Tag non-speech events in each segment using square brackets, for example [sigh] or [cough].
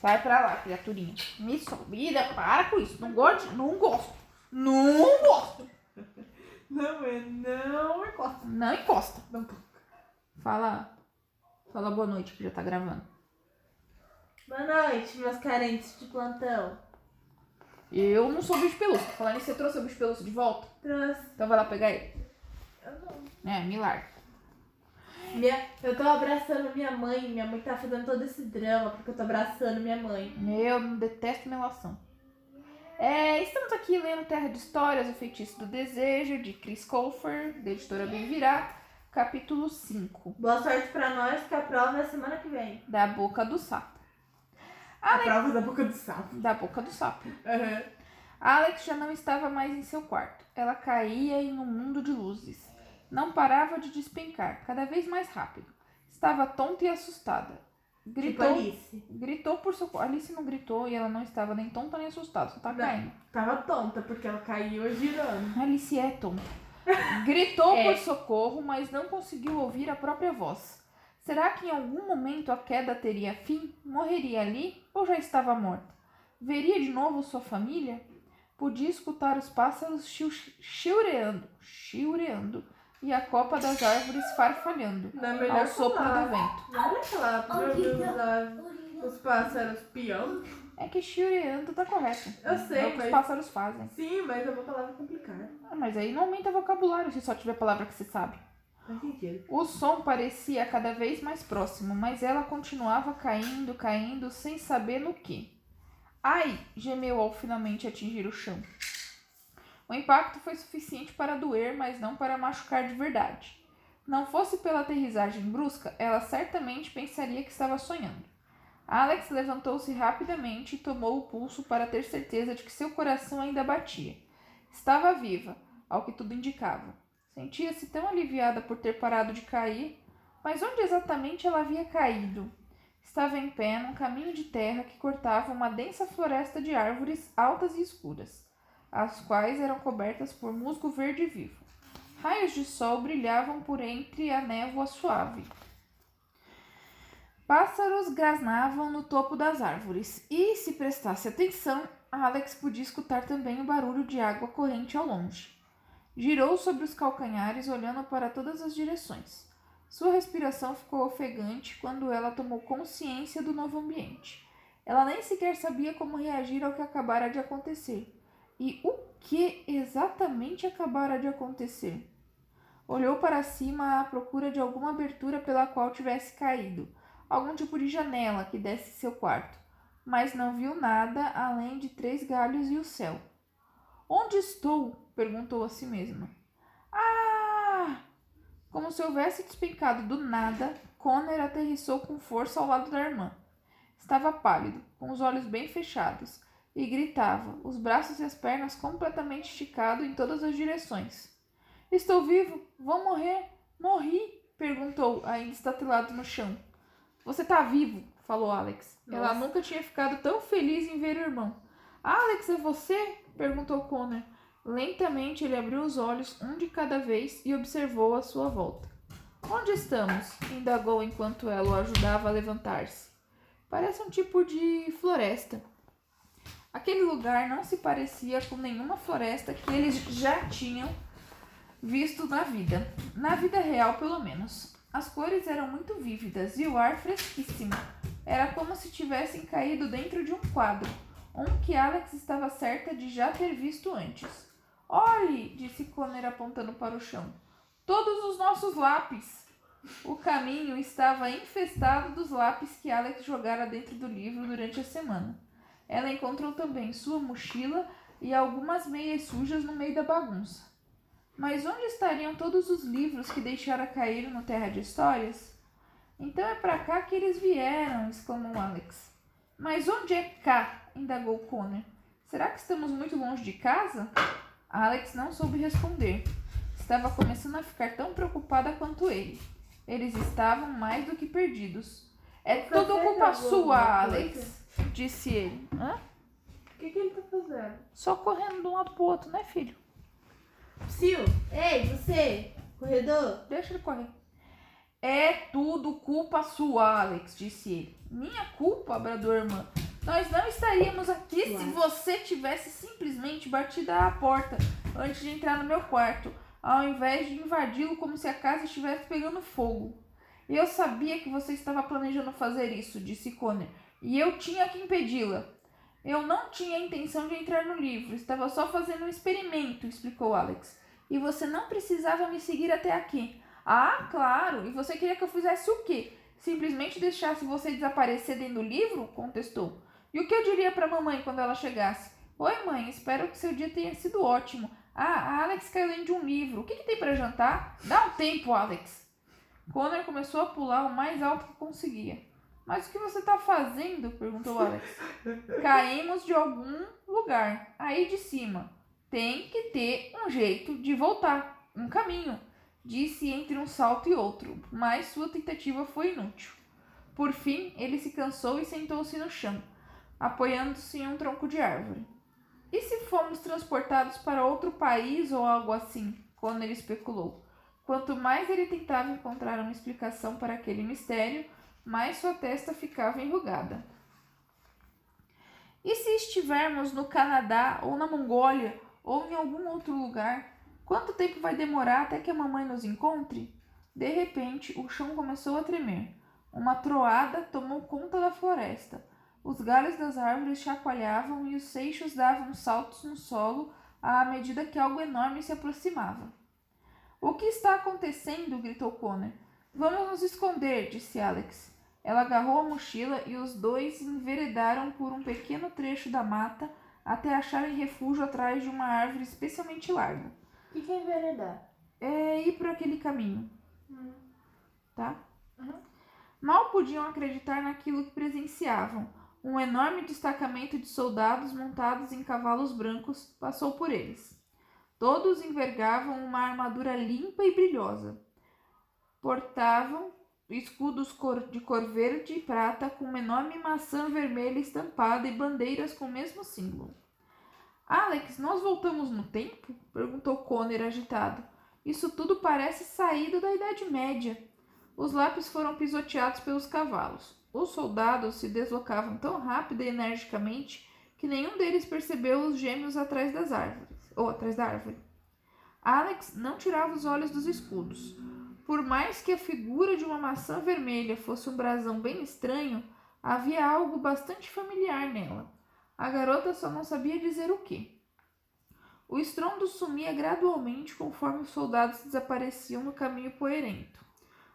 Sai pra lá, criaturinha. Me subida, para com isso. Não gosto, não gosto. Não gosto. Não, é não encosta. Não encosta. Não toca. Fala. Fala boa noite, que já tá gravando. Boa noite, meus carentes de plantão. Eu não sou bicho pelúcio. Falando nisso, você trouxe o bicho pelúcio de volta? Trouxe. Então vai lá pegar ele. Eu não. É, larga. Minha, eu tô abraçando minha mãe. Minha mãe tá fazendo todo esse drama porque eu tô abraçando minha mãe. Eu não detesto melação. É, estamos aqui lendo Terra de Histórias, O Feitiço do Desejo, de Chris Colfer, da editora Bem Virar, capítulo 5, Boa sorte pra nós, que a prova é semana que vem. da boca do sapo. A prova da boca do sapo. Da boca do sapo. Uhum. Alex já não estava mais em seu quarto. Ela caía em um mundo de luzes. Não parava de despencar, cada vez mais rápido. Estava tonta e assustada. Tipo Gritou, Alice. gritou por socorro. Alice não gritou e ela não estava nem tonta nem assustada, só tá Não. caindo. Tava tonta porque ela caiu girando. Alice é tonta. Gritou [laughs] É. por socorro, mas não conseguiu ouvir a própria voz. Será que em algum momento a queda teria fim? Morreria ali ou já estava morta? Veria de novo sua família? Podia escutar os pássaros chiu- chiureando, chiureando e a copa das árvores farfalhando é melhor ao sopro falar. do vento. Não é aquela pra ouvir os, os pássaros pião? É que chiureando tá correto. Eu sei, é o que mas- os pássaros fazem. Sim, mas é uma palavra complicada. Ah, mas aí não aumenta vocabulário se só tiver palavra que você sabe. O som parecia cada vez mais próximo, mas ela continuava caindo, caindo, sem saber no que. Ai! gemeu ao finalmente atingir o chão. O impacto foi suficiente para doer, mas não para machucar de verdade. Não fosse pela aterrissagem brusca, ela certamente pensaria que estava sonhando. Alex levantou-se rapidamente e tomou o pulso para ter certeza de que seu coração ainda batia. Estava viva, ao que tudo indicava. Sentia-se tão aliviada por ter parado de cair, mas onde exatamente ela havia caído? Estava em pé num caminho de terra que cortava uma densa floresta de árvores altas e escuras, as quais eram cobertas por musgo verde vivo. Raios de sol brilhavam por entre a névoa suave. Pássaros grasnavam no topo das árvores, e, se prestasse atenção, Alex podia escutar também o barulho de água corrente ao longe. Girou sobre os calcanhares, olhando para todas as direções. Sua respiração ficou ofegante quando ela tomou consciência do novo ambiente. Ela nem sequer sabia como reagir ao que acabara de acontecer. E o que exatamente acabara de acontecer? Olhou para cima à procura de alguma abertura pela qual tivesse caído, algum tipo de janela que desse seu quarto, mas não viu nada além de três galhos e o céu. Onde estou? perguntou a si mesma. Ah! Como se houvesse despencado do nada, Connor aterrissou com força ao lado da irmã. Estava pálido, com os olhos bem fechados, e gritava, os braços e as pernas completamente esticados em todas as direções. Estou vivo? Vou morrer? Morri? perguntou, ainda estatelado no chão. Você tá vivo? falou Alex. Ela Nossa. nunca tinha ficado tão feliz em ver o irmão. Alex, é você? perguntou Connor. Lentamente ele abriu os olhos, um de cada vez, e observou à sua volta. Onde estamos? indagou enquanto ela o ajudava a levantar-se. Parece um tipo de floresta. Aquele lugar não se parecia com nenhuma floresta que eles já tinham visto na vida. Na vida real, pelo menos. As cores eram muito vívidas e o ar fresquíssimo. Era como se tivessem caído dentro de um quadro, um que Alex estava certa de já ter visto antes. Olhe, disse Connor apontando para o chão. Todos os nossos lápis. O caminho estava infestado dos lápis que Alex jogara dentro do livro durante a semana. Ela encontrou também sua mochila e algumas meias sujas no meio da bagunça. Mas onde estariam todos os livros que deixara cair no Terra de Histórias? Então é para cá que eles vieram, exclamou Alex. Mas onde é cá? indagou Connor. Será que estamos muito longe de casa? Alex não soube responder. Estava começando a ficar tão preocupada quanto ele. Eles estavam mais do que perdidos. É tudo culpa sua, Alex, disse ele. Hã? O que, que ele tá fazendo? Só correndo de um lado pro outro, né, filho? Sil, ei, você, corredor. Deixa ele correr. É tudo culpa sua, Alex, disse ele. Minha culpa, bradou a irmã. Nós não estaríamos aqui se Claro. você tivesse simplesmente batido à porta antes de entrar no meu quarto, ao invés de invadi-lo como se a casa estivesse pegando fogo. Eu sabia que você estava planejando fazer isso, disse Connor, e eu tinha que impedi-la. Eu não tinha intenção de entrar no livro, estava só fazendo um experimento, explicou Alex. E você não precisava me seguir até aqui. Ah, claro, e você queria que eu fizesse o quê? Simplesmente deixasse você desaparecer dentro do livro? contestou. E o que eu diria para mamãe quando ela chegasse? Oi, mãe, espero que seu dia tenha sido ótimo. Ah, a Alex caiu dentro de um livro. O que, que tem para jantar? Dá um tempo, Alex. Connor começou a pular o mais alto que conseguia. Mas o que você está fazendo? perguntou Alex. [laughs] Caímos de algum lugar, aí de cima. Tem que ter um jeito de voltar, um caminho, disse entre um salto e outro, mas sua tentativa foi inútil. Por fim, ele se cansou e sentou-se no chão, apoiando-se em um tronco de árvore. E se fomos transportados para outro país ou algo assim? Connor especulou. Quanto mais ele tentava encontrar uma explicação para aquele mistério, mais sua testa ficava enrugada. E se estivermos no Canadá ou na Mongólia ou em algum outro lugar, quanto tempo vai demorar até que a mamãe nos encontre? De repente, o chão começou a tremer. Uma troada tomou conta da floresta. Os galhos das árvores chacoalhavam e os seixos davam saltos no solo à medida que algo enorme se aproximava. O que está acontecendo? gritou Connor. Vamos nos esconder, disse Alex. Ela agarrou a mochila e os dois enveredaram por um pequeno trecho da mata até acharem refúgio atrás de uma árvore especialmente larga. O que, que é enveredar? É ir por aquele caminho, Hum. tá? Uhum. Mal podiam acreditar naquilo que presenciavam. Um enorme destacamento de soldados montados em cavalos brancos passou por eles. Todos envergavam uma armadura limpa e brilhosa. Portavam escudos de cor verde e prata com uma enorme maçã vermelha estampada e bandeiras com o mesmo símbolo. Alex, nós voltamos no tempo? perguntou Connor agitado. Isso tudo parece saído da Idade Média. Os lápis foram pisoteados pelos cavalos. Os soldados se deslocavam tão rápido e energicamente que nenhum deles percebeu os gêmeos atrás das árvores, ou atrás da árvore. Alex não tirava os olhos dos escudos. Por mais que a figura de uma maçã vermelha fosse um brasão bem estranho, havia algo bastante familiar nela. A garota só não sabia dizer o que. O estrondo sumia gradualmente conforme os soldados desapareciam no caminho poeirento.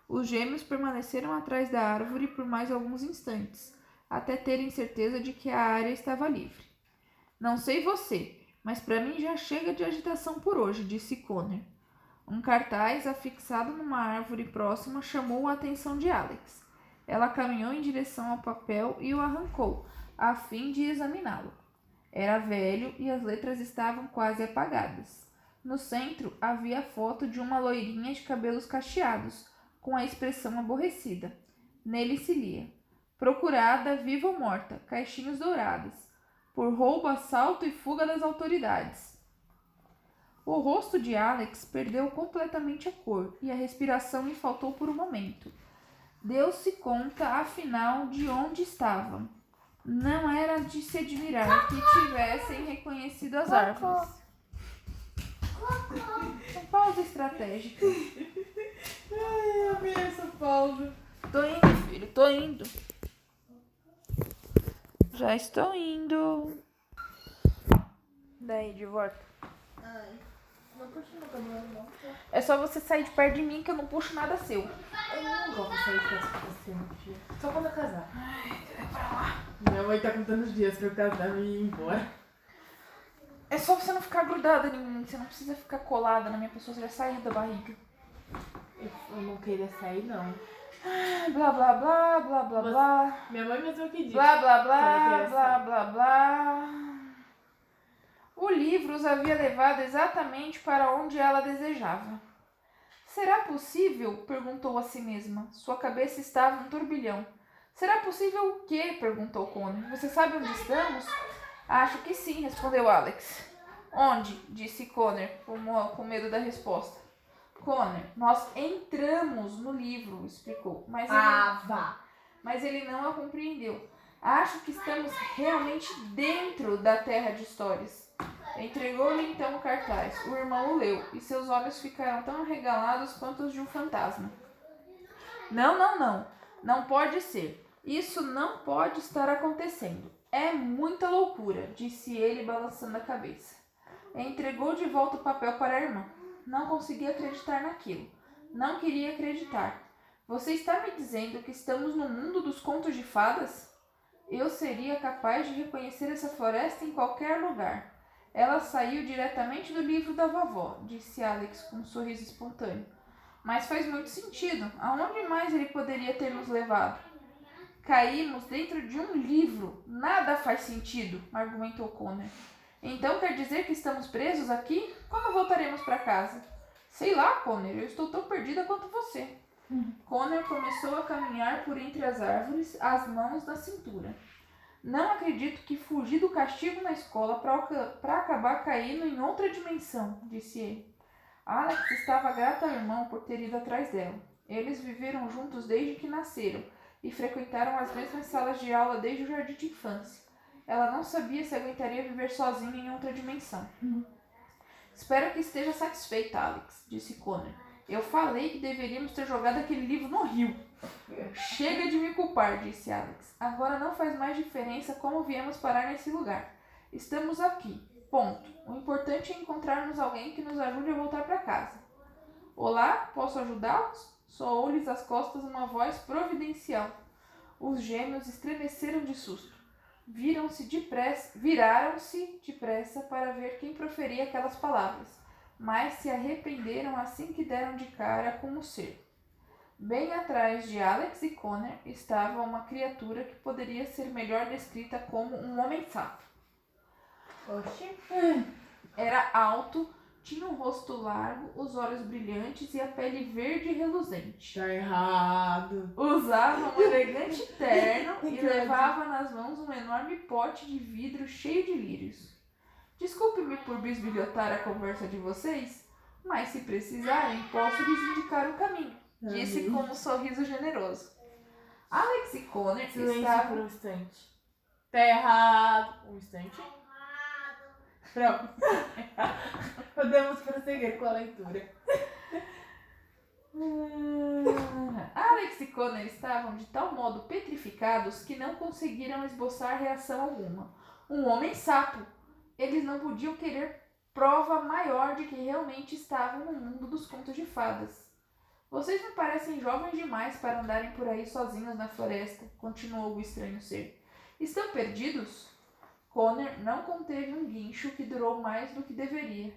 Os gêmeos permaneceram atrás da árvore por mais alguns instantes, até terem certeza de que a área estava livre. Não sei você, mas para mim já chega de agitação por hoje, disse Connor. Um cartaz afixado numa árvore próxima chamou a atenção de Alex. Ela caminhou em direção ao papel e o arrancou, a fim de examiná-lo. Era velho e as letras estavam quase apagadas. No centro havia a foto de uma loirinha de cabelos cacheados, com a expressão aborrecida. Nele se lia: Procurada, viva ou morta, caixinhos dourados, por roubo, assalto e fuga das autoridades. O rosto de Alex perdeu completamente a cor e a respiração lhe faltou por um momento. Deu-se conta, afinal, de onde estavam. Não era de se admirar que tivessem reconhecido as árvores. Pausa estratégica. Ai, eu amei essa pausa. Tô indo, filho, tô indo. Já estou indo. Daí, de volta. Ai, É só você sair de perto de mim que eu não puxo nada seu. Eu não gosto de sair perto de você, meu filho. Só quando eu casar. Minha mãe tá contando os dias pra eu casar e ir embora. É só você não ficar grudada em mim. Você não precisa ficar colada na minha pessoa. Você já saiu da barriga. Eu, eu não queria sair, não. Blá, blá, blá, blá, blá, blá. Minha mãe mesmo que disse. Blá, blá, blá, blá, sair. blá, blá. O livro os havia levado exatamente para onde ela desejava. Será possível? perguntou a si mesma. Sua cabeça estava um turbilhão. Será possível o quê? perguntou Connor. Você sabe onde estamos? Acho que sim, respondeu Alex. Onde? disse Connor, com, medo da resposta. Connor, nós entramos no livro, explicou. Mas ele Ah, vá. mas ele não a compreendeu. Acho que estamos realmente dentro da terra de histórias. Entregou-lhe então o cartaz. O irmão o leu e seus olhos ficaram tão arregalados quanto os de um fantasma. Não, não, não. Não pode ser. Isso não pode estar acontecendo. É muita loucura, disse ele, balançando a cabeça. Entregou de volta o papel para a irmã. Não conseguia acreditar naquilo. Não queria acreditar. Você está me dizendo que estamos no mundo dos contos de fadas? Eu seria capaz de reconhecer essa floresta em qualquer lugar. Ela saiu diretamente do livro da vovó, disse Alex com um sorriso espontâneo. Mas faz muito sentido. Aonde mais ele poderia ter nos levado? Caímos dentro de um livro. Nada faz sentido, argumentou Connor. Então quer dizer que estamos presos aqui? Quando voltaremos para casa? Sei lá, Connor, eu estou tão perdida quanto você. Connor começou a caminhar por entre as árvores, as mãos na cintura. Não acredito que fugi do castigo na escola para acabar caindo em outra dimensão, disse ele. Alex estava grato ao irmão por ter ido atrás dela. Eles viveram juntos desde que nasceram e frequentaram as mesmas salas de aula desde o jardim de infância. Ela não sabia se aguentaria viver sozinha em outra dimensão. Espero que esteja satisfeita, Alex, disse Connor. Eu falei que deveríamos ter jogado aquele livro no rio. Chega de me culpar, disse Alex. Agora não faz mais diferença como viemos parar nesse lugar. Estamos aqui. Ponto. O importante é encontrarmos alguém que nos ajude a voltar para casa. Olá, posso ajudá-los? Soou-lhes as costas uma voz providencial. Os gêmeos estremeceram de susto. Viram-se depressa, viraram-se depressa para ver quem proferia aquelas palavras mas se arrependeram assim que deram de cara com o ser. Bem atrás de Alex e Connor estava uma criatura que poderia ser melhor descrita como um homem-sapo. Oxi. Era alto, tinha um rosto largo, os olhos brilhantes e a pele verde reluzente. Tá errado. Usava um elegante [laughs] terno e levava nas mãos um enorme pote de vidro cheio de lírios. Desculpe-me por bisbilhotar a conversa de vocês, mas se precisarem, posso lhes indicar o caminho, disse com um sorriso generoso. Alex e Connor Silêncio estavam. por um instante. Tá errado. Um instante. Pronto. [laughs] Podemos prosseguir com a leitura. [laughs] Alex e Connor estavam de tal modo petrificados que não conseguiram esboçar reação alguma. Um homem sapo eles não podiam querer prova maior de que realmente estavam no mundo dos contos de fadas. Vocês me parecem jovens demais para andarem por aí sozinhos na floresta, continuou o estranho ser. Estão perdidos? Connor não conteve um guincho que durou mais do que deveria.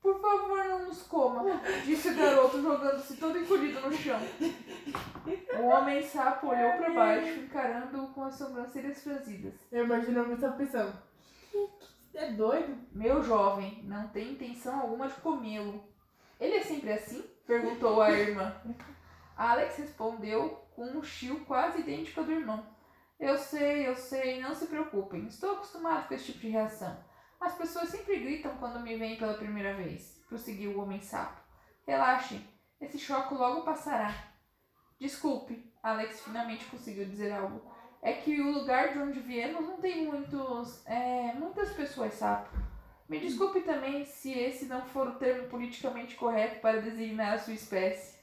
Por favor, não nos coma, disse o garoto, jogando-se todo encolhido no chão. O homem sapo olhou para baixo, encarando-o com as sobrancelhas franzidas. Eu imagino a essa pensando. É doido? Meu jovem, não tem intenção alguma de comê-lo. Ele é sempre assim? Perguntou a irmã. Alex respondeu com um chiu quase idêntico ao do irmão. Eu sei, eu sei, não se preocupem. Estou acostumado com esse tipo de reação. As pessoas sempre gritam quando me veem pela primeira vez, prosseguiu o homem sapo. Relaxem, esse choque logo passará. Desculpe, Alex finalmente conseguiu dizer algo é que o lugar de onde viemos não tem muitos, é, muitas pessoas sapo. Me desculpe também se esse não for o termo politicamente correto para designar a sua espécie.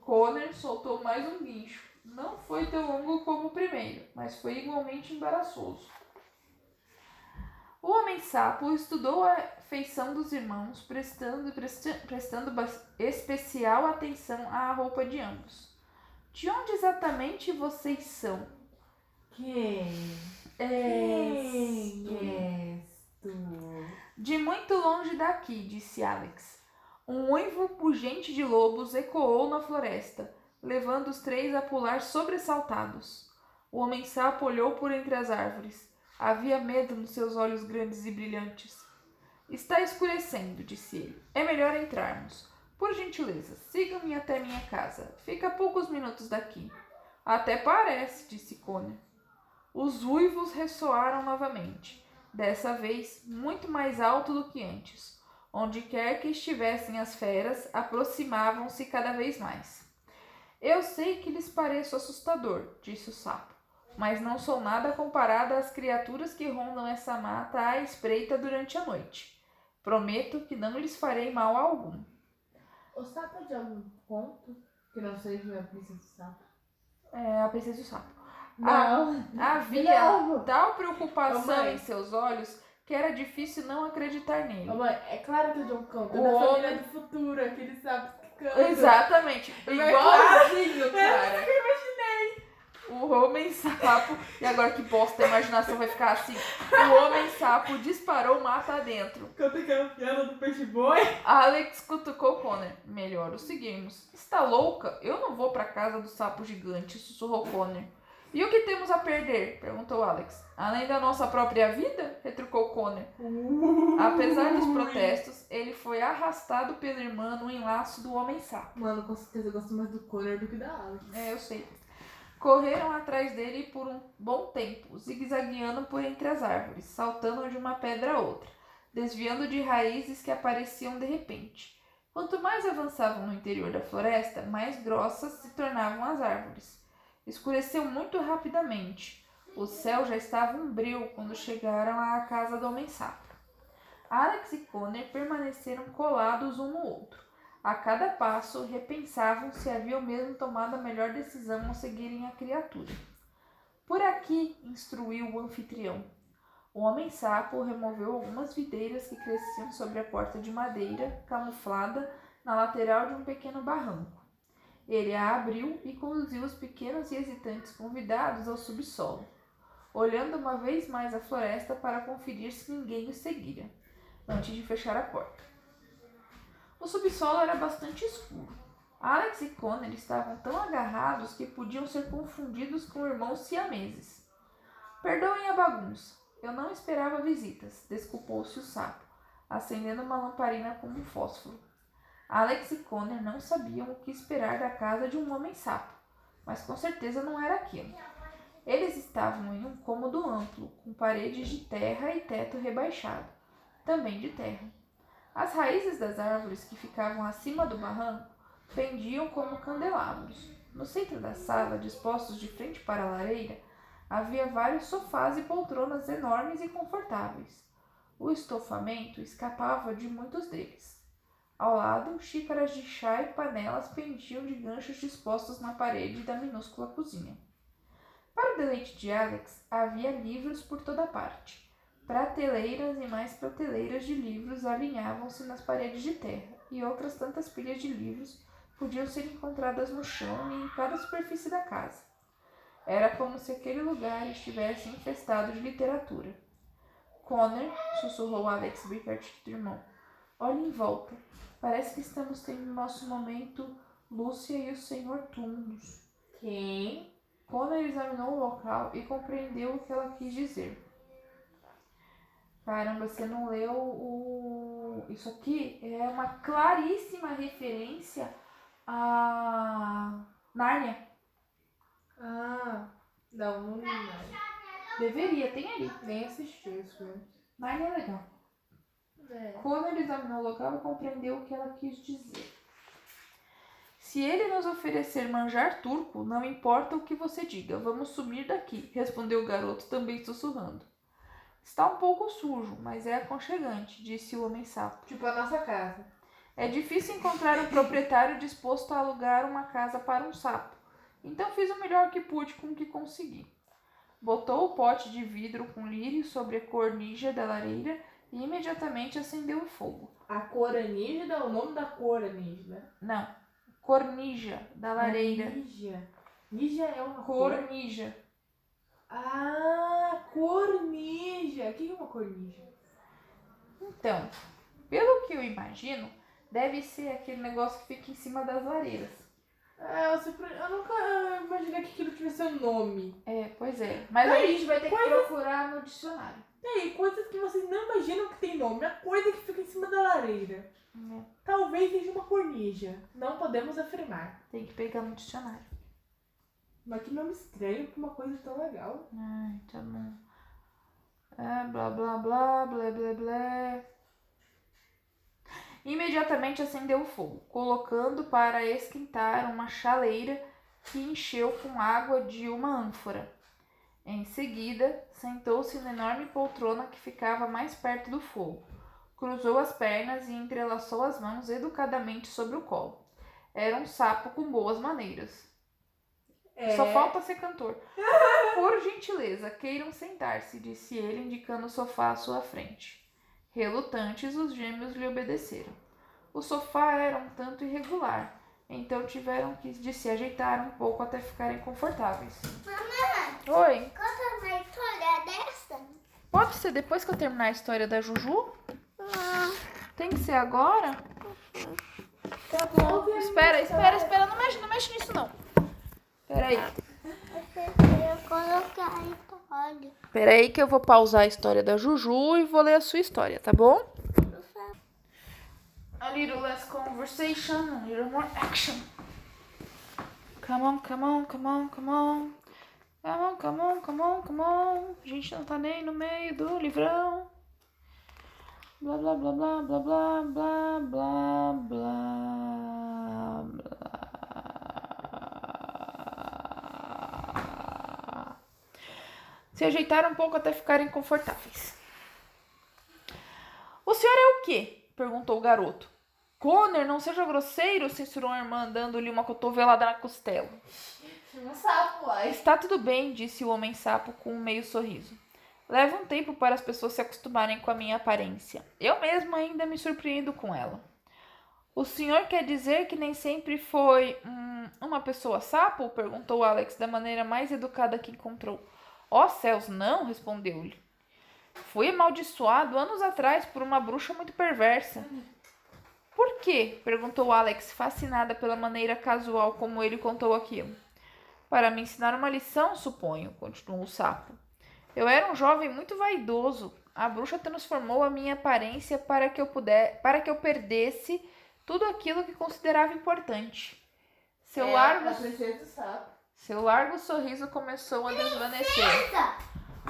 Connor soltou mais um guincho. Não foi tão longo como o primeiro, mas foi igualmente embaraçoso. O homem sapo estudou a feição dos irmãos, prestando, prestando, prestando especial atenção à roupa de ambos. De onde exatamente vocês são? Quem? És Quem? De muito longe daqui, disse Alex. Um uivo pungente de lobos ecoou na floresta, levando os três a pular sobressaltados. O homem sapo olhou por entre as árvores. Havia medo nos seus olhos grandes e brilhantes. Está escurecendo, disse ele. É melhor entrarmos. Por gentileza, sigam-me até minha casa. Fica a poucos minutos daqui. Até parece, disse Connor. Os uivos ressoaram novamente, dessa vez muito mais alto do que antes. Onde quer que estivessem as feras, aproximavam-se cada vez mais. Eu sei que lhes pareço assustador, disse o sapo. mas não sou nada comparada às criaturas que rondam essa mata à espreita durante a noite. Prometo que não lhes farei mal algum. O sapo é de algum conto que não seja a princesa do sapo? É a princesa do sapo. Não. Havia Não. tal preocupação em seus olhos que era difícil não acreditar nele. Mamãe, é claro que é de um conto. É O da homem- família do futuro, aquele sapo que canta. Exatamente. Mas Igualzinho, É cara. que eu imaginei. O homem sapo. E agora que bosta, a imaginação vai ficar assim. O homem sapo disparou mata dentro. Canta aquela piada do peixe boi. Alex cutucou Connor. Melhor o seguirmos. Está louca? Eu não vou pra casa do sapo gigante, sussurrou Connor. E o que temos a perder? perguntou Alex. Além da nossa própria vida? retrucou Connor. Apesar dos protestos, ele foi arrastado pela irmã no enlaço do homem sapo. Mano, com certeza eu gosto mais do Connor do que da Alex. É, eu sei. Correram atrás dele por um bom tempo, zigue-zagueando por entre as árvores, saltando de uma pedra a outra, desviando de raízes que apareciam de repente. Quanto mais avançavam no interior da floresta, mais grossas se tornavam as árvores. Escureceu muito rapidamente. O céu já estava umbrio quando chegaram à casa do homem-sapo. Alex e Connor permaneceram colados um no outro. A cada passo, repensavam se haviam mesmo tomado a melhor decisão ao seguirem a criatura. Por aqui, instruiu o anfitrião. O homem-sapo removeu algumas videiras que cresciam sobre a porta de madeira, camuflada na lateral de um pequeno barranco. Ele a abriu e conduziu os pequenos e hesitantes convidados ao subsolo, olhando uma vez mais a floresta para conferir se ninguém os seguira, antes de fechar a porta. O subsolo era bastante escuro. Alex e Connor estavam tão agarrados que podiam ser confundidos com irmãos siameses. Perdoem a bagunça. Eu não esperava visitas, desculpou-se o sapo, acendendo uma lamparina com um fósforo. Alex e Connor não sabiam o que esperar da casa de um homem sapo, mas com certeza não era aquilo. Eles estavam em um cômodo amplo, com paredes de terra e teto rebaixado, também de terra. As raízes das árvores que ficavam acima do barranco pendiam como candelabros. No centro da sala, dispostos de frente para a lareira, havia vários sofás e poltronas enormes e confortáveis. O estofamento escapava de muitos deles. Ao lado, xícaras de chá e panelas pendiam de ganchos dispostos na parede da minúscula cozinha. Para o deleite de Alex, havia livros por toda parte. Prateleiras e mais prateleiras de livros alinhavam-se nas paredes de terra, e outras tantas pilhas de livros podiam ser encontradas no chão e em cada superfície da casa. Era como se aquele lugar estivesse infestado de literatura. Connor, sussurrou Alex bem perto do irmão. Olhe em volta. Parece que estamos tendo nosso momento Lúcia e o Senhor Túmulos. Quem? Connor examinou o local e compreendeu o que ela quis dizer. Caramba, você não leu o. Isso aqui é uma claríssima referência a Nárnia. Ah, não, não li. Deveria, tem ali. Nem assisti esse filme. Nárnia é legal. É. Connor examinou o local e compreendeu o que ela quis dizer. Se ele nos oferecer manjar turco, não importa o que você diga, vamos sumir daqui, respondeu o garoto, também sussurrando. Está um pouco sujo, mas é aconchegante, disse o homem sapo. Tipo a nossa casa. É difícil encontrar um proprietário disposto a alugar uma casa para um sapo, então fiz o melhor que pude com o que consegui. Botou o pote de vidro com lírio sobre a cornija da lareira e imediatamente acendeu o fogo. A cor anígida é o nome da cor anígida. Não, cornija da lareira. Nígia. Nígia é uma cor. Cornija. Ah, cornija. O que é uma cornija? Então, pelo que eu imagino, deve ser aquele negócio que fica em cima das lareiras. É, eu, sempre, eu nunca imaginei que aquilo tivesse um nome. É, pois é. Mas Tá a gente vai ter que procurar no dicionário. E aí, coisas que vocês não imaginam que tem nome. A coisa que fica em cima da lareira. É, Talvez seja uma cornija. Não podemos afirmar. tem que pegar no dicionário. Mas que nome estranho pra uma coisa tão legal. Ai, tá bom. É, blá blá blá, blá blá blá. Imediatamente acendeu o fogo, colocando para esquentar uma chaleira que encheu com água de uma ânfora. Em seguida, sentou-se na enorme poltrona que ficava mais perto do fogo. Cruzou as pernas e entrelaçou as mãos educadamente sobre o colo. Era um sapo com boas maneiras. É. Só falta ser cantor. [laughs] Por gentileza, queiram sentar-se, disse ele, indicando o sofá à sua frente. Relutantes, os gêmeos lhe obedeceram. O sofá era um tanto irregular, então tiveram que de se ajeitar um pouco até ficarem confortáveis. Mamãe, Oi, conta uma história dessa. pode ser depois que eu terminar a história da Juju? Não. Tem que ser agora? Tá bom. Espera, espera, espera, não mexe, não mexe nisso não. Espera aí. Eu colocar a história. Espera aí que eu vou pausar a história da Juju e vou ler a sua história, tá bom? A little less conversation, a little more action. Come on, come on, come on, come on. Come on, come on, come on, come on. A gente não tá nem no meio do livrão. Blá, blá, blá, blá, blá, blá, blá, blá, blá. Se ajeitaram um pouco até ficarem confortáveis. O senhor é o quê? perguntou o garoto. Conner, não seja grosseiro, censurou a irmã, dando-lhe uma cotovelada na costela. Um sapo, uai. Está tudo bem, disse o homem sapo com um meio sorriso. Leva um tempo para as pessoas se acostumarem com a minha aparência. Eu mesmo ainda me surpreendo com ela. O senhor quer dizer que nem sempre foi hum, uma pessoa sapo? perguntou Alex da maneira mais educada que encontrou. Ó céus, não, respondeu-lhe. Fui amaldiçoado anos atrás por uma bruxa muito perversa. Por quê? perguntou Alex, fascinada pela maneira casual como ele contou aquilo. Para me ensinar uma lição, suponho, continuou o sapo. Eu era um jovem muito vaidoso. A bruxa transformou a minha aparência para que eu puder, para que eu perdesse tudo aquilo que considerava importante. Seu É, largo, seu largo sorriso começou a desvanecer.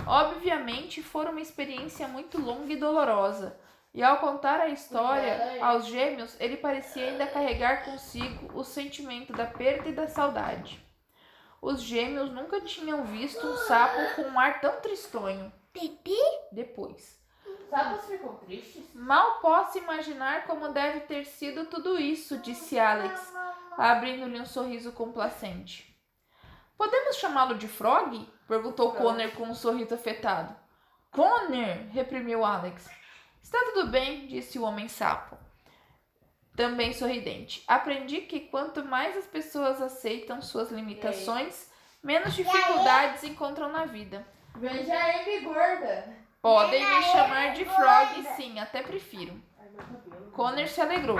Obviamente, foi uma experiência muito longa e dolorosa. E ao contar a história aos gêmeos, ele parecia ainda carregar consigo o sentimento da perda e da saudade. Os gêmeos nunca tinham visto um sapo com um ar tão tristonho. Pipi? Depois. Sapos ficam tristes? Mal posso imaginar como deve ter sido tudo isso, disse Alex, abrindo-lhe um sorriso complacente. Podemos chamá-lo de Frog? perguntou. Connor com um sorriso afetado. Connor! reprimiu Alex. Está tudo bem, disse o homem sapo. Também sorridente. Aprendi que quanto mais as pessoas aceitam suas limitações, menos dificuldades encontram na vida. Veja Amy gorda. Podem me é chamar de Frog, sim, até prefiro. Connor se alegrou.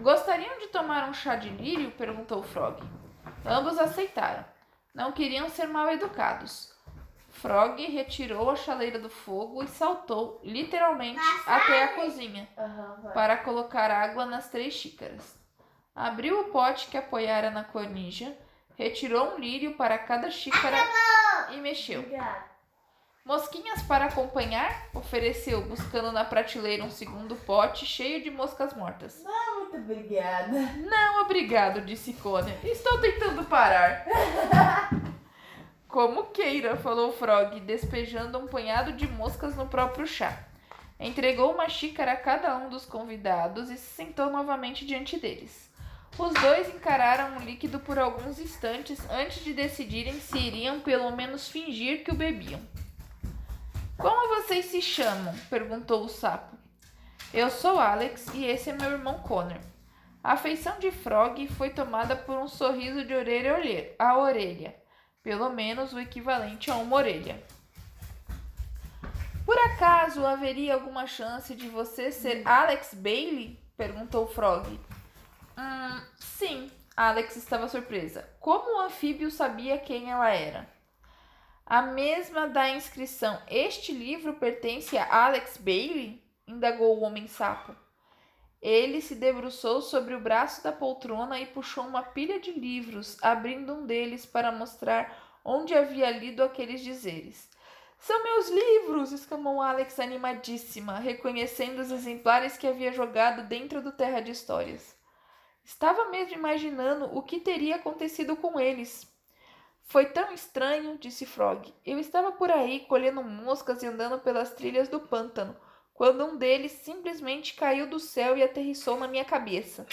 Gostariam de tomar um chá de lírio? perguntou Frog. Ambos aceitaram. Não queriam ser mal educados. Frog retirou a chaleira do fogo e saltou, literalmente, até a cozinha vai. para colocar água nas três xícaras. Abriu o pote que apoiara na cornija, retirou um lírio para cada xícara e mexeu. Obrigada. Mosquinhas para acompanhar? ofereceu, buscando na prateleira um segundo pote cheio de moscas mortas. Não, muito obrigada. Não, obrigado, disse Connor. Estou tentando parar. [laughs] Como queira, falou Frog, despejando um punhado de moscas no próprio chá. Entregou uma xícara a cada um dos convidados e se sentou novamente diante deles. Os dois encararam o líquido por alguns instantes antes de decidirem se iriam pelo menos fingir que o bebiam. Como vocês se chamam? perguntou o sapo. Eu sou Alex e esse é meu irmão Connor. A afeição de Frog foi tomada por um sorriso de orelha- a orelha, pelo menos o equivalente a uma orelha. Por acaso haveria alguma chance de você ser Alex Bailey? perguntou Frog. Hum, sim, Alex estava surpresa. Como o anfíbio sabia quem ela era? A mesma da inscrição. Este livro pertence a Alex Bailey? indagou o homem sapo. Ele se debruçou sobre o braço da poltrona e puxou uma pilha de livros, abrindo um deles para mostrar onde havia lido aqueles dizeres. São meus livros! exclamou Alex animadíssima, reconhecendo os exemplares que havia jogado dentro do Terra de Histórias. Estava mesmo imaginando o que teria acontecido com eles. Foi tão estranho, disse Frog. Eu estava por aí colhendo moscas e andando pelas trilhas do pântano, quando um deles simplesmente caiu do céu e aterrissou na minha cabeça.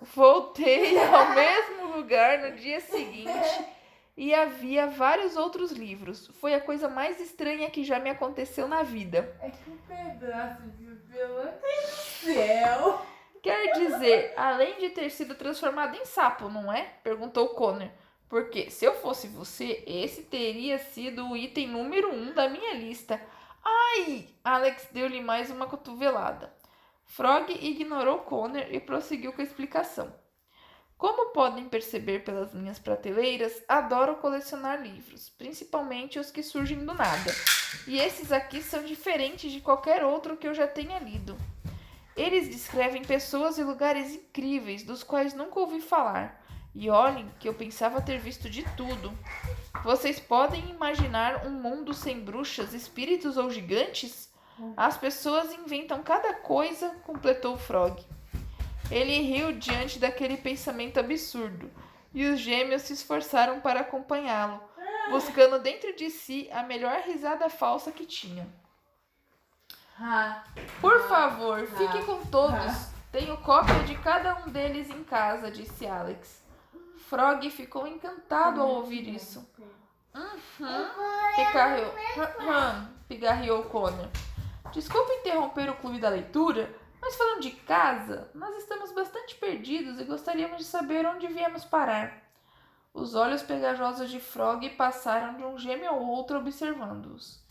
Voltei [laughs] ao mesmo lugar no dia seguinte e havia vários outros livros. Foi a coisa mais estranha que já me aconteceu na vida. É que um pedaço de violeta do céu. Quer dizer, além de ter sido transformado em sapo, não é? Perguntou Connor. Porque se eu fosse você, esse teria sido o item número um da minha lista. Ai! Alex deu-lhe mais uma cotovelada. Frog ignorou Connor e prosseguiu com a explicação. Como podem perceber pelas minhas prateleiras, adoro colecionar livros, principalmente os que surgem do nada. E esses aqui são diferentes de qualquer outro que eu já tenha lido. Eles descrevem pessoas e lugares incríveis dos quais nunca ouvi falar. E olhem que eu pensava ter visto de tudo. Vocês podem imaginar um mundo sem bruxas, espíritos ou gigantes? As pessoas inventam cada coisa, completou Frog. Ele riu diante daquele pensamento absurdo, e os gêmeos se esforçaram para acompanhá-lo, buscando dentro de si a melhor risada falsa que tinham. Ah, Por favor, fique com todos. Tenho cópia de cada um deles em casa, disse Alex. Frog ficou encantado ao ouvir isso. Uhum, picarreou, Hum, pigarreou Connor. Desculpe interromper o clube da leitura, mas falando de casa, nós estamos bastante perdidos e gostaríamos de saber onde viemos parar. Os olhos pegajosos de Frog passaram de um gêmeo ao outro observando-os.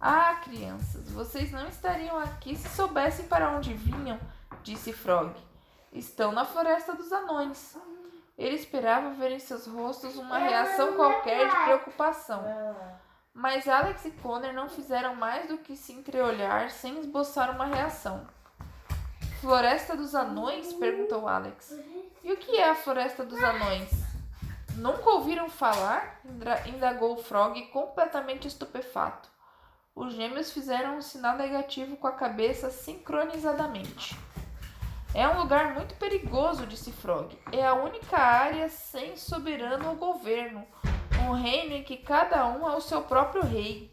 Ah, crianças, vocês não estariam aqui se soubessem para onde vinham, disse Frog. Estão na floresta dos anões. Ele esperava ver em seus rostos uma reação qualquer de preocupação. Mas Alex e Connor não fizeram mais do que se entreolhar sem esboçar uma reação. Floresta dos Anões? perguntou Alex. E o que é a Floresta dos Anões? Nunca ouviram falar? Indagou Frog, completamente estupefato. Os gêmeos fizeram um sinal negativo com a cabeça sincronizadamente. É um lugar muito perigoso, disse Frog. É a única área sem soberano ou governo. Um reino em que cada um é o seu próprio rei.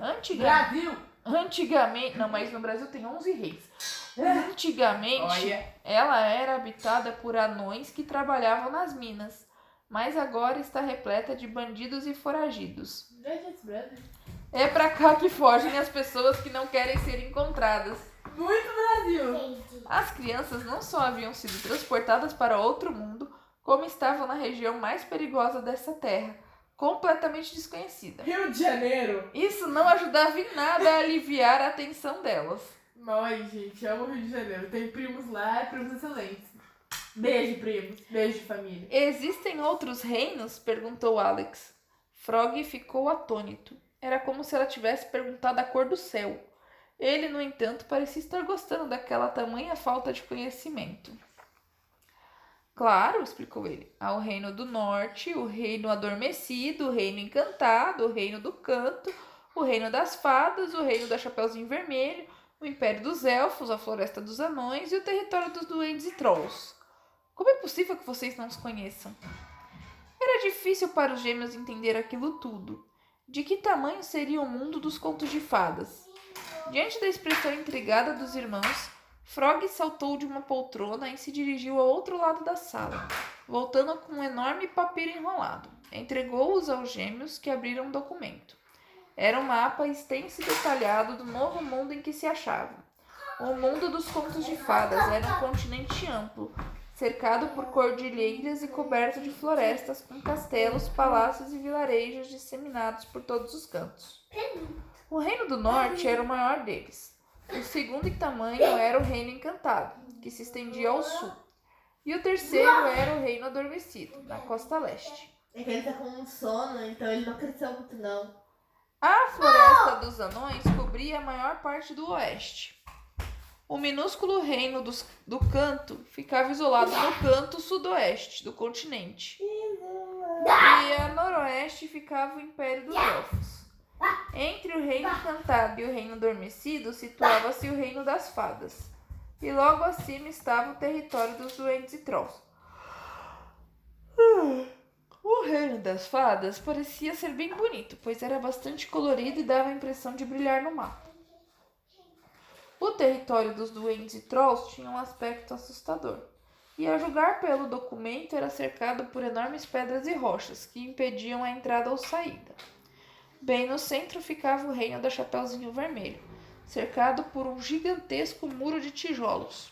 Antiga... Brasil. Antigamente. Não, mas no Brasil tem 11 reis. Antigamente, Olha. ela era habitada por anões que trabalhavam nas minas. Mas agora está repleta de bandidos e foragidos. É pra cá que fogem as pessoas que não querem ser encontradas. Muito Brasil. As crianças não só haviam sido transportadas para outro mundo, como estavam na região mais perigosa dessa terra, completamente desconhecida. Rio de Janeiro. Isso não ajudava em nada a aliviar a atenção delas. Ai, gente, amo o Rio de Janeiro. Tem primos lá, primos excelentes. Beijo, primos. Beijo, família. Existem outros reinos? perguntou Alex. Frog ficou atônito. Era como se ela tivesse perguntado a cor do céu. Ele, no entanto, parecia estar gostando daquela tamanha falta de conhecimento. Claro, explicou ele. Há o reino do norte, o reino adormecido, o reino encantado, o reino do canto, o reino das fadas, o reino da Chapeuzinho Vermelho, o império dos elfos, a floresta dos anões e o território dos duendes e trolls. Como é possível que vocês não os conheçam? Era difícil para os gêmeos entender aquilo tudo. De que tamanho seria o mundo dos contos de fadas? Diante da expressão intrigada dos irmãos, Frog saltou de uma poltrona e se dirigiu ao outro lado da sala, voltando com um enorme papiro enrolado. Entregou-os aos gêmeos, que abriram um documento. Era um mapa extenso e detalhado do novo mundo em que se achavam. O mundo dos contos de fadas era um continente amplo, cercado por cordilheiras e coberto de florestas, com castelos, palácios e vilarejos disseminados por todos os cantos. O Reino do Norte era o maior deles. O segundo em tamanho era o Reino Encantado, que se estendia ao sul. E o terceiro era o Reino Adormecido, na costa leste. É que ele tá com um sono, então ele não cresceu muito, não. A floresta dos anões cobria a maior parte do oeste. O minúsculo reino dos- do canto ficava isolado no canto sudoeste do continente. E a noroeste ficava o Império dos Elfos. Entre o reino encantado e o reino adormecido situava-se o reino das fadas. E, logo acima estava o território dos duendes e trolls. O reino das fadas parecia ser bem bonito, pois era bastante colorido e dava a impressão de brilhar no mapa. O território dos duendes e trolls tinha um aspecto assustador, e a julgar pelo documento era cercado por enormes pedras e rochas que impediam a entrada ou saída. Bem no centro ficava o reino da Chapeuzinho Vermelho, cercado por um gigantesco muro de tijolos.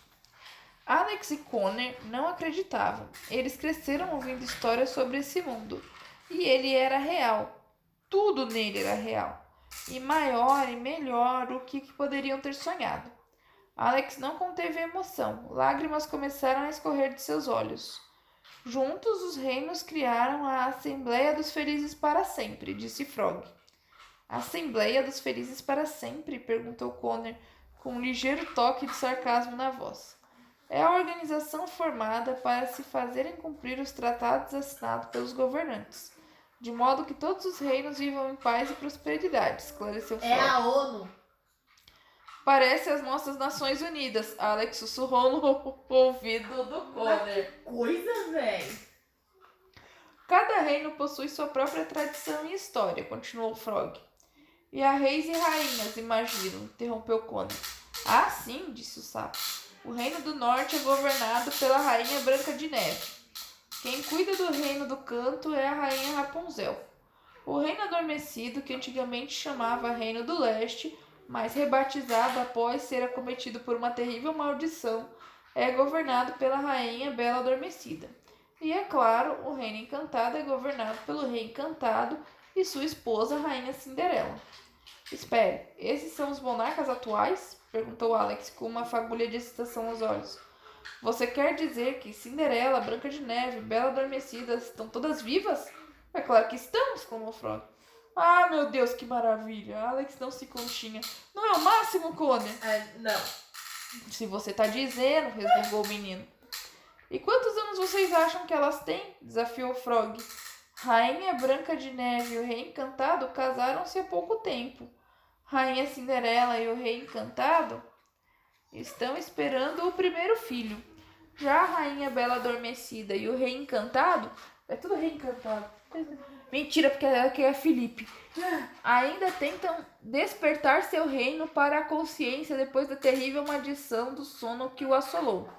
Alex e Connor não acreditavam. Eles cresceram ouvindo histórias sobre esse mundo. E ele era real. Tudo nele era real. E maior e melhor do que, poderiam ter sonhado. Alex não conteve a emoção. Lágrimas começaram a escorrer de seus olhos. Juntos os reinos criaram a Assembleia dos Felizes para sempre, disse Frog. Assembleia dos Felizes para sempre? perguntou Connor, com um ligeiro toque de sarcasmo na voz. É a organização formada para se fazerem cumprir os tratados assinados pelos governantes, de modo que todos os reinos vivam em paz e prosperidade, esclareceu É Frog. a ONU. Parece as nossas Nações Unidas, Alex sussurrou no [laughs] ouvido do Connor. Coisa, velho. Cada reino possui sua própria tradição e história, continuou Frog. E há reis e rainhas, imagino, interrompeu Conan. Ah, sim, disse o sapo. O reino do norte é governado pela rainha Branca de Neve. Quem cuida do reino do canto é a rainha Rapunzel. O reino adormecido, que antigamente chamava Reino do Leste, mas rebatizado após ser acometido por uma terrível maldição, é governado pela rainha Bela Adormecida. E é claro, o reino encantado é governado pelo rei encantado e sua esposa, a rainha Cinderela. Espere, esses são os monarcas atuais? perguntou Alex com uma fagulha de excitação nos olhos. Você quer dizer que Cinderela, Branca de Neve, Bela Adormecida estão todas vivas? É claro que estão, exclamou Frog. Ah, meu Deus, que maravilha! Alex não se continha. Não é o máximo, Connor? É, não. Se você tá dizendo, resmungou o menino. E quantos anos vocês acham que elas têm? desafiou Frog. Rainha Branca de Neve e o Rei Encantado casaram-se há pouco tempo. Rainha Cinderela e o Rei Encantado estão esperando o primeiro filho. Já a Rainha Bela Adormecida e o Rei Encantado. É tudo Rei Encantado. Mentira, porque aqui é Felipe. Ainda tentam despertar seu reino para a consciência depois da terrível maldição do sono que o assolou.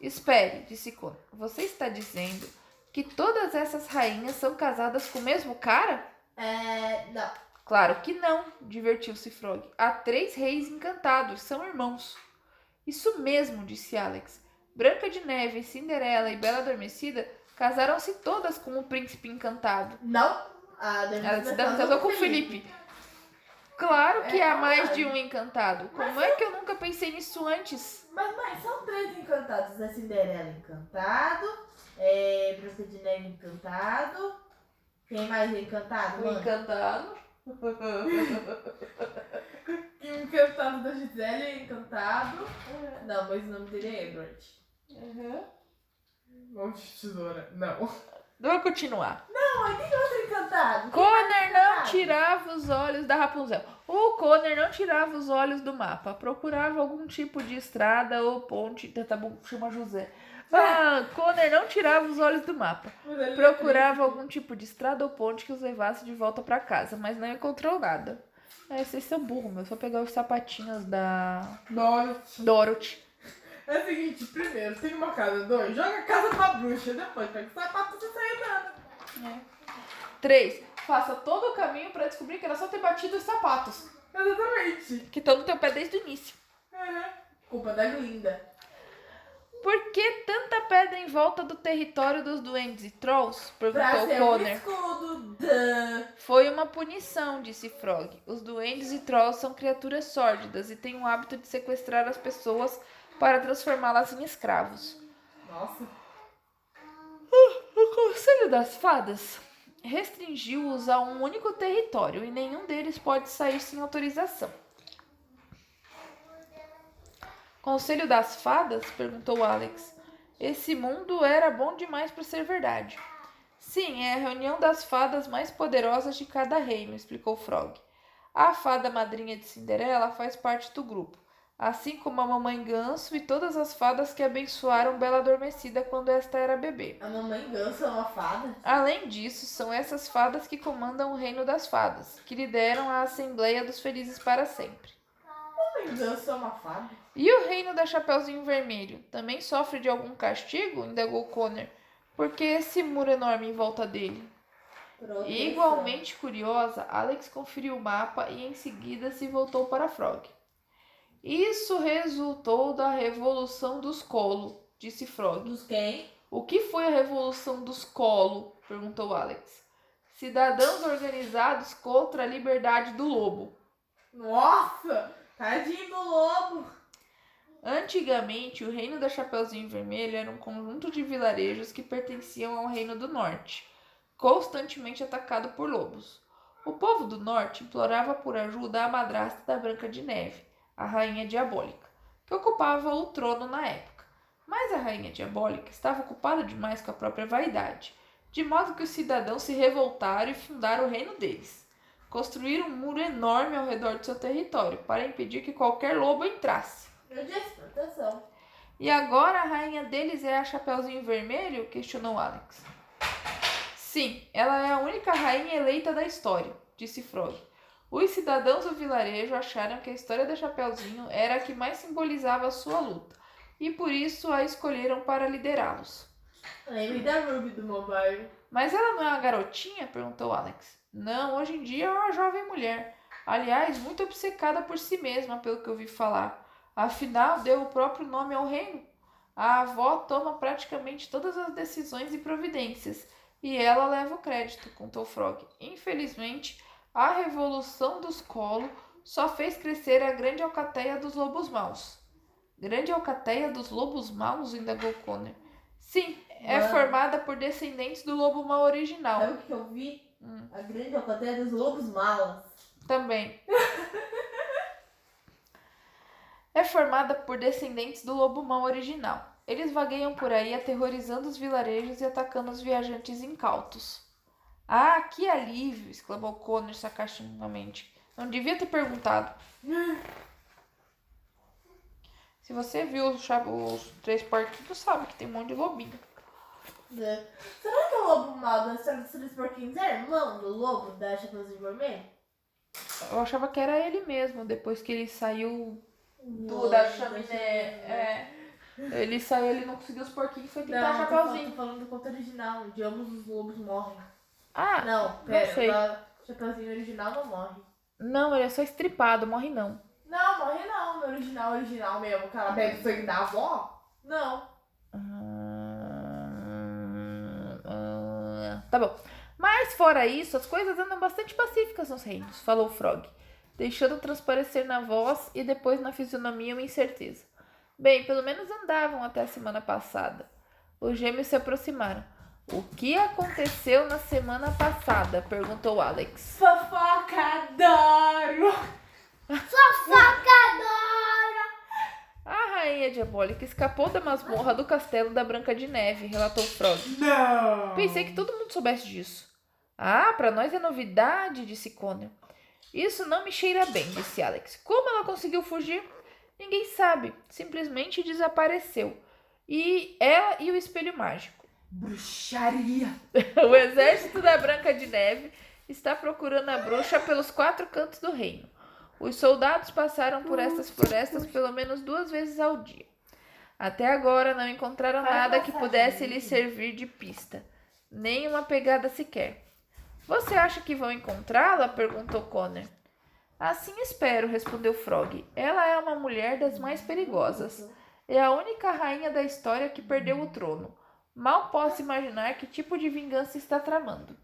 Espere, disse Conan. Você está dizendo que todas essas rainhas são casadas com o mesmo cara? É, não. Claro que não, divertiu-se Frog. Há três reis encantados, são irmãos. Isso mesmo, disse Alex. Branca de Neve, Cinderela e Bela Adormecida casaram-se todas com o príncipe encantado. Não. A se casou com o Felipe. Claro que É há mais de um encantado. Como é que eu nunca pensei nisso antes? Mas, mas são três encantados. É Cinderela encantado, é Branca de Neve encantado. Quem mais é encantado? mano? encantado. [laughs] O encantado da Gisele é encantado. Não, mas o nome dele é Edward. Mão de tesoura. Não. Vamos continuar. Não, aí tem outro encantado. Connor não tirava os olhos da Rapunzel. O Connor não tirava os olhos do mapa. Procurava algum tipo de estrada ou ponte. Tá bom, chama José. Ah, Connor não tirava os olhos do mapa. É Procurava algum tipo de estrada ou ponte que os levasse de volta pra casa, mas não encontrou nada. É, vocês são burros, meu. Só pegar os sapatinhos da Dorothy. Dorothy. É o seguinte, primeiro, tem uma casa, dois, joga a casa pra bruxa, depois pega o sapato e sai andando. 3. Faça todo o caminho pra descobrir que era só ter batido os sapatos. Exatamente. Que estão no teu pé desde o início. Uhum. Culpa da Glinda. Por que tanta pedra em volta do território dos duendes e trolls? Perguntou um Connor. Foi uma punição, disse Frog. Os duendes e trolls são criaturas sórdidas e têm o hábito de sequestrar as pessoas para transformá-las em escravos. Nossa. O Conselho das Fadas restringiu-os a um único território e nenhum deles pode sair sem autorização. Conselho das Fadas? perguntou Alex. Esse mundo era bom demais para ser verdade. Sim, é a reunião das fadas mais poderosas de cada reino, explicou Frog. A fada madrinha de Cinderela faz parte do grupo. assim como a mamãe ganso e todas as fadas que abençoaram Bela Adormecida quando esta era bebê. A mamãe ganso é uma fada? Além disso, são essas fadas que comandam o reino das fadas, que lideram a Assembleia dos Felizes para sempre. Uma fada? E o reino da Chapeuzinho Vermelho também sofre de algum castigo? indagou Connor. Porque esse muro enorme em volta dele. Proteção. Igualmente curiosa, Alex conferiu o mapa e em seguida se voltou para Frog. Isso resultou da Revolução dos Colo, disse Frog. Dos quem? O que foi a Revolução dos Colo? perguntou Alex. Cidadãos organizados contra a liberdade do lobo. Nossa! Tadinho do lobo! Antigamente, o Reino da Chapeuzinho Vermelho era um conjunto de vilarejos que pertenciam ao Reino do Norte, constantemente atacado por lobos. O povo do Norte implorava por ajuda à madrasta da Branca de Neve, a Rainha Diabólica, que ocupava o trono na época. Mas a Rainha Diabólica estava ocupada demais com a própria vaidade, de modo que os cidadãos se revoltaram e fundaram o reino deles. Construíram um muro enorme ao redor do seu território para impedir que qualquer lobo entrasse. Eu disse proteção. E agora a rainha deles é a Chapeuzinho Vermelho? questionou Alex. Sim, ela é a única rainha eleita da história, disse Frog. Os cidadãos do vilarejo acharam que a história da Chapeuzinho era a que mais simbolizava a sua luta, e por isso a escolheram para liderá-los. Lembre da Ruby do mobile. Mas ela não é uma garotinha? perguntou Alex. Não, hoje em dia é uma jovem mulher. Aliás, muito obcecada por si mesma, pelo que eu ouvi falar. Afinal, deu o próprio nome ao reino. A avó toma praticamente todas as decisões e providências, e ela leva o crédito, contou Frog. Infelizmente, a revolução dos Colo só fez crescer a grande alcateia dos lobos maus. Grande alcateia dos lobos maus? indagou Connor. Sim, é Mano. formada por descendentes do lobo mau original. Sabe o que eu vi? Hum. A grande alcateia dos lobos malas. Também. [laughs] é formada por descendentes do lobo mau original. Eles vagueiam por aí aterrorizando os vilarejos e atacando os viajantes incautos. Ah, que alívio! exclamou Connor sarcasticamente. Não devia ter perguntado. [laughs] Se você viu os, os três porquinhos, sabe que tem um monte de lobinho. Né? Será que o lobo mal da história dos três porquinhos é irmão do lobo da Chapeuzinho Vermelho? Eu achava que era ele mesmo, depois que ele saiu do, da chaminé. É. Ele saiu, ele não conseguiu os porquinhos, foi tentar Não, chapeuzinho. tô falando do conto original, de ambos os lobos morrem. Ah, Não, pera, sei. da Chapeuzinho original não morre. não, ele é só estripado, morre não. Não, morre não, no original, original mesmo, que ela pega o sangue da avó. Não. Hum, Tá bom. Mas fora isso, as coisas andam bastante pacíficas nos reinos, falou Frog, deixando transparecer na voz e depois na fisionomia uma incerteza. Bem, pelo menos andavam até a semana passada. Os gêmeos se aproximaram. O que aconteceu na semana passada? perguntou Alex. Fofoca, adoro! [laughs] Fofocadora. A rainha diabólica escapou da masmorra do castelo da Branca de Neve, relatou Frog. Não! Pensei que todo mundo soubesse disso. Ah, pra nós é novidade, disse Connor. Isso não me cheira bem, disse Alex. Como ela conseguiu fugir? Ninguém sabe. Simplesmente desapareceu. E ela e o espelho mágico. Bruxaria! [laughs] O exército da Branca de Neve está procurando a bruxa pelos quatro cantos do reino. Os soldados passaram por essas florestas pelo menos duas vezes ao dia. Até agora não encontraram nada que pudesse lhes servir de pista. Nem uma pegada sequer. Você acha que vão encontrá-la? perguntou Connor. Assim espero, respondeu Frog. Ela é uma mulher das mais perigosas. É a única rainha da história que perdeu o trono. Mal posso imaginar que tipo de vingança está tramando.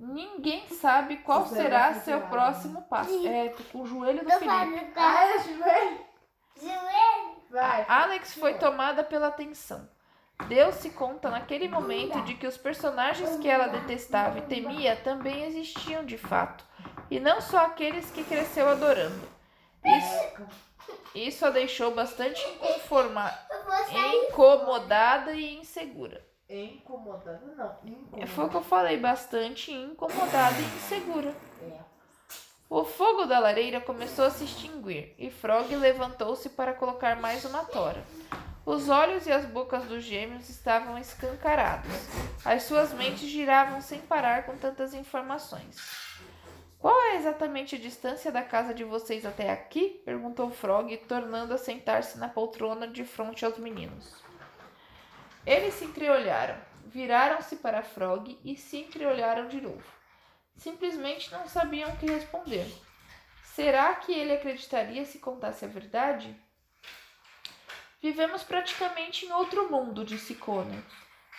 Ninguém sabe qual Você será seu próximo passo. É, tô com o joelho do Felipe. Ah, é, joelho? joelho. Vai. Alex foi tomada pela tensão. Deu-se conta naquele momento de que os personagens que ela detestava e temia também existiam de fato, e não só aqueles que cresceu adorando. Isso, isso a deixou bastante inconforma, incomodada e insegura. Incomodada, não. Incomodada. Foi o que eu falei, bastante incomodada e insegura. É. O fogo da lareira começou a se extinguir e Frog levantou-se para colocar mais uma tora. Os olhos e as bocas dos gêmeos estavam escancarados. As suas mentes giravam sem parar com tantas informações. Qual é exatamente a distância da casa de vocês até aqui? perguntou Frog, tornando a sentar-se na poltrona de frente aos meninos. Eles se entreolharam, viraram-se para Frog e se entreolharam de novo. Simplesmente não sabiam o que responder. Será que ele acreditaria se contasse a verdade? Vivemos praticamente em outro mundo, disse Conan.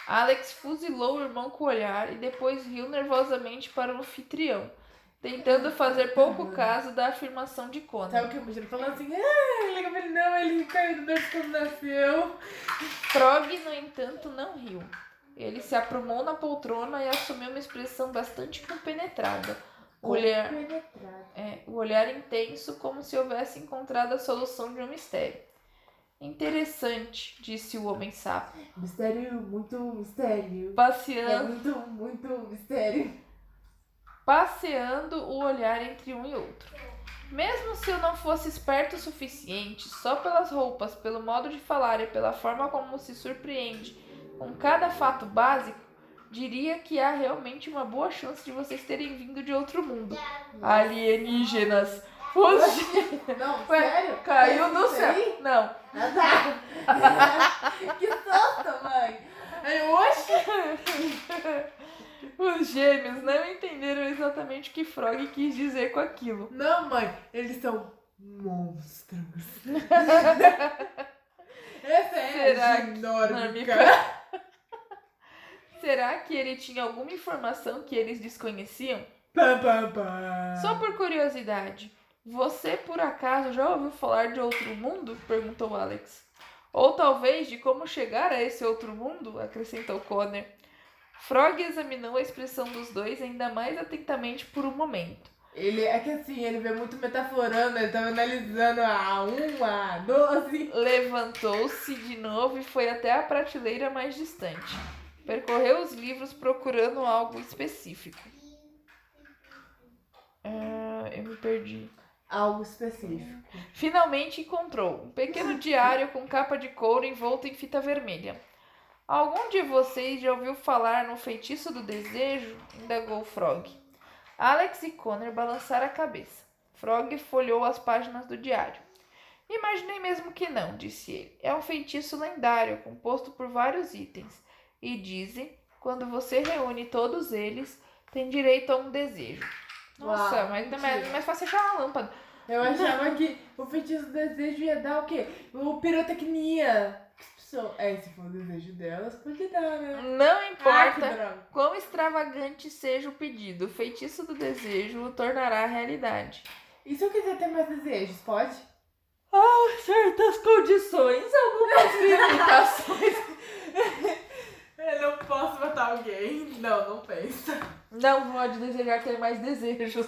Alex fuzilou o irmão com o olhar e depois riu nervosamente para o anfitrião, tentando fazer pouco caso da afirmação de Conan. Sabe o que o Bujiro falou assim? Ah, ele não, ele caiu do berço quando nasceu. Frog, no entanto, não riu. Ele se aprumou na poltrona e assumiu uma expressão bastante compenetrada. O olhar, é, o olhar intenso, como se houvesse encontrado a solução de um mistério. Interessante, disse o homem sapo, Mistério, muito mistério. É passeando, muito, muito mistério. Passeando o olhar entre um e outro. Mesmo se eu não fosse esperto o suficiente, só pelas roupas, pelo modo de falar e pela forma como se surpreende com cada fato básico, diria que há realmente uma boa chance de vocês terem vindo de outro mundo. Alienígenas. Os... Não, Ué, sério? Caiu do céu. Não. Ah, tá. [laughs] que susto, mãe. Oxe. Os gêmeos não entenderam exatamente o que Frog quis dizer com aquilo. Não, mãe, eles são monstros. [laughs] Essa é Será a que- nórdica. [laughs] Será que ele tinha alguma informação que eles desconheciam? Pam, pam, pam. Só por curiosidade, você por acaso já ouviu falar de outro mundo? perguntou Alex. Ou talvez de como chegar a esse outro mundo? acrescentou Connor. Frog examinou a expressão dos dois ainda mais atentamente por um momento. Ele, é que assim, ele vê muito metaforando, ele tava analisando a 1, a 12. Levantou-se de novo e foi até a prateleira mais distante. Percorreu os livros procurando algo específico. Ah, eu me perdi. Algo específico. Finalmente encontrou um pequeno diário com capa de couro envolto em fita vermelha. Algum de vocês já ouviu falar no feitiço do desejo? indagou Frog. Alex e Connor balançaram a cabeça. Frog folheou as páginas do diário. Imaginei mesmo que não, disse ele. É um feitiço lendário, composto por vários itens. E dizem, quando você reúne todos eles, tem direito a um desejo. Nossa, Uau, mas não é mais fácil achar uma lâmpada. Eu achava [laughs] que o feitiço do desejo ia dar o quê? O pirotecnia. So- É, se for o desejo delas, pode dar, né? Não Ah, importa droga. quão extravagante seja o pedido, o feitiço do desejo o tornará realidade. E se eu quiser ter mais desejos, pode? Certas condições, algumas [laughs] limitações. [laughs] Eu não posso matar alguém. Não, não pensa. Não pode desejar ter mais desejos.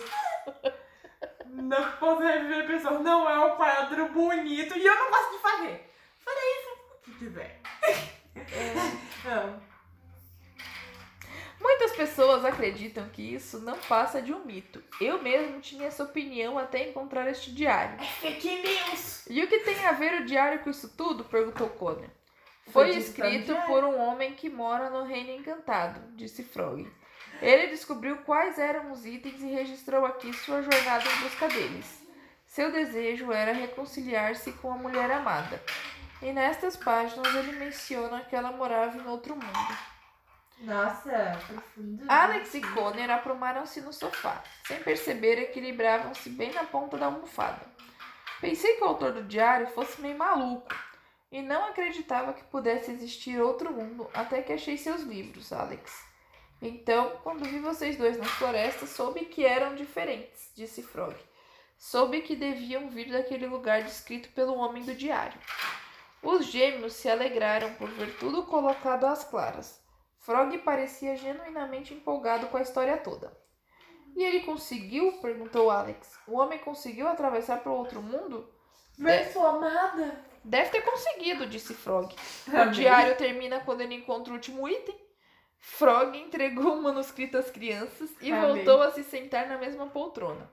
Não posso reviver pessoas. Não é um quadro bonito e eu não gosto de fazer. Farei isso que quiser. Não. Muitas pessoas acreditam que isso não passa de um mito. Eu mesmo tinha essa opinião até encontrar este diário. Fake news. E o que tem a ver o diário com isso tudo? perguntou Conan. Foi Foi escrito por um homem que mora no Reino Encantado, disse Frog. Ele descobriu quais eram os itens e registrou aqui sua jornada em busca deles. Seu desejo era reconciliar-se com a mulher amada. E nestas páginas ele menciona que ela morava em outro mundo. Nossa, profundo. Alex e Connor aprumaram-se no sofá. Sem perceber, equilibravam-se bem na ponta da almofada. Pensei que o autor do diário fosse meio maluco e não acreditava que pudesse existir outro mundo até que achei seus livros, Alex. Então, quando vi vocês dois na floresta, soube que eram diferentes, disse Frog. Soube que deviam vir daquele lugar descrito pelo homem do diário. Os gêmeos se alegraram por ver tudo colocado às claras. Frog parecia genuinamente empolgado com a história toda. E ele conseguiu? perguntou Alex. O homem conseguiu atravessar para o outro mundo? Ver sua amada. Deve ter conseguido, disse Frog. [laughs] O diário termina quando ele encontra o último item. Frog entregou o manuscrito às crianças e Amém. voltou a se sentar na mesma poltrona.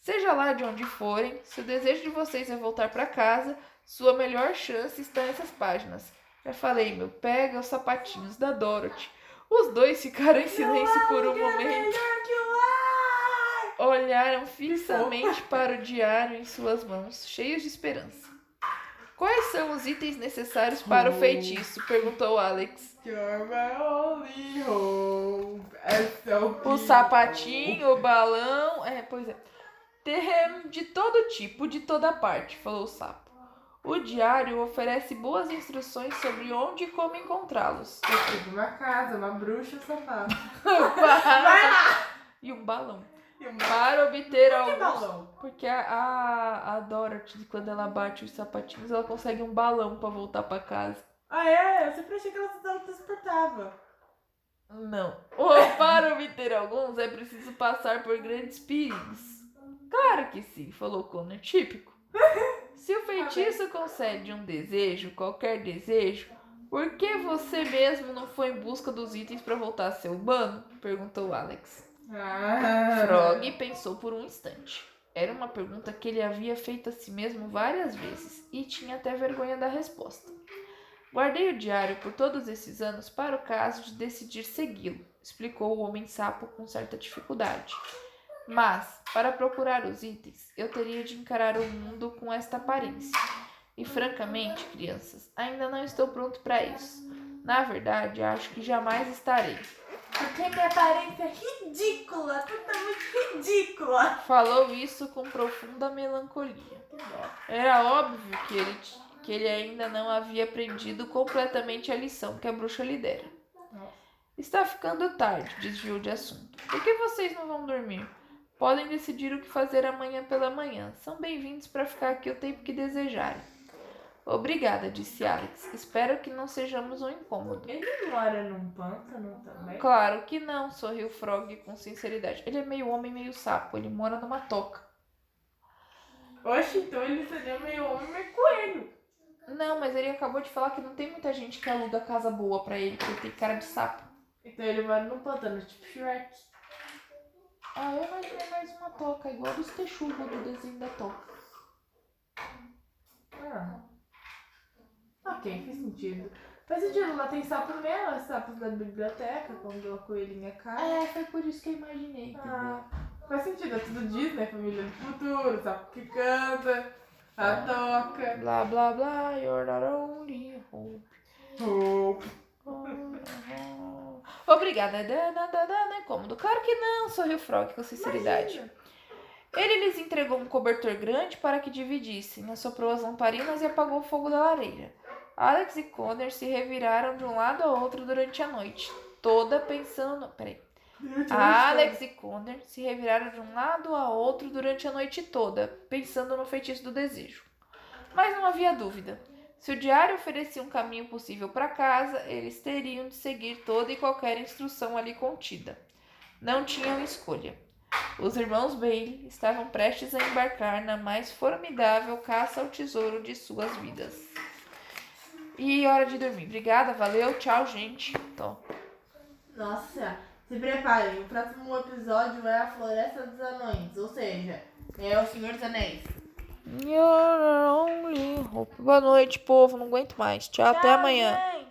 Seja lá de onde forem, se o desejo de vocês é voltar para casa, sua melhor chance está nessas páginas. Já falei, meu, pega os sapatinhos da Dorothy. Os dois ficaram em silêncio por um momento. Melhor que o ar! Olharam fixamente para o diário em suas mãos, cheios de esperança. Quais são os itens necessários para o feitiço? perguntou Alex. É O sapatinho, o balão. É, pois é. Tem de todo tipo, de toda parte, falou o sapo. O diário oferece boas instruções sobre onde e como encontrá-los. Eu tive uma casa, uma bruxa, um sapato. Para- E um balão. E um Para obter que alguns. balão? Porque a, a, a Dorothy, quando ela bate os sapatinhos, ela consegue um balão pra voltar pra casa. Ah, é? Eu sempre achei que ela se transportava. Não. Ou [laughs] para obter alguns é preciso passar por grandes perigos. Claro que sim, falou Connor. Típico. [laughs] Se o feitiço concede um desejo, qualquer desejo, por que você mesmo não foi em busca dos itens para voltar a ser humano? Perguntou Alex. Ah. Frog pensou por um instante. Era uma pergunta que ele havia feito a si mesmo várias vezes e tinha até vergonha da resposta. Guardei o diário por todos esses anos para o caso de decidir segui-lo, explicou o homem sapo com certa dificuldade. Mas, para procurar os itens, eu teria de encarar o mundo com esta aparência. E francamente, crianças, ainda não estou pronto para isso. Na verdade, acho que jamais estarei. Porque minha aparência é ridícula, totalmente ridícula. Falou isso com profunda melancolia. Era óbvio que ele, que ele ainda não havia aprendido completamente a lição que a bruxa lhe dera. Está ficando tarde, desviou de assunto. Por que vocês não vão dormir? Podem decidir o que fazer amanhã pela manhã. São bem-vindos para ficar aqui o tempo que desejarem. Obrigada, disse Alex. Espero que não sejamos um incômodo. Ele mora num pântano também? Claro que não, sorriu Frog com sinceridade. Ele é meio homem, meio sapo. Ele mora numa toca. Oxe, então ele seria meio homem, meio coelho. Não, mas ele acabou de falar que não tem muita gente que aluga casa boa pra ele, porque ele tem cara de sapo. Então ele mora num pântano, tipo Shrek. Ah, eu imaginei mais uma toca, igual dos texugos do desenho da toca. Ah. Ok, faz sentido. Faz sentido, lá tem sapo mesmo, os sapos da biblioteca, quando a coelhinha cai. É, foi por isso que eu imaginei. Ah, faz sentido, é tudo Disney, família do futuro, sapo que canta, a toca. Blá blá blá, you're not only hope. Oh. Obrigada, é cômodo. Claro que não, sorriu Frog com sinceridade. Ele lhes entregou um cobertor grande para que dividissem, assoprou as lamparinas e apagou o fogo da lareira. Alex e Connor se reviraram de um lado ao outro durante a noite, toda pensando. Peraí. Alex e Connor se reviraram de um lado a outro durante a noite toda, pensando no feitiço do desejo. Mas não havia dúvida. Se o diário oferecia um caminho possível para casa, eles teriam de seguir toda e qualquer instrução ali contida. Não tinham escolha. Os irmãos Bailey estavam prestes a embarcar na mais formidável caça ao tesouro de suas vidas. E hora de dormir. Obrigada, valeu, tchau, gente. Então, Nossa, se preparem, o próximo episódio é a Floresta dos Anões, ou seja, é o Senhor dos Anéis. You're only hope. Boa noite, povo. Não aguento mais. Tchau, até amanhã. gente.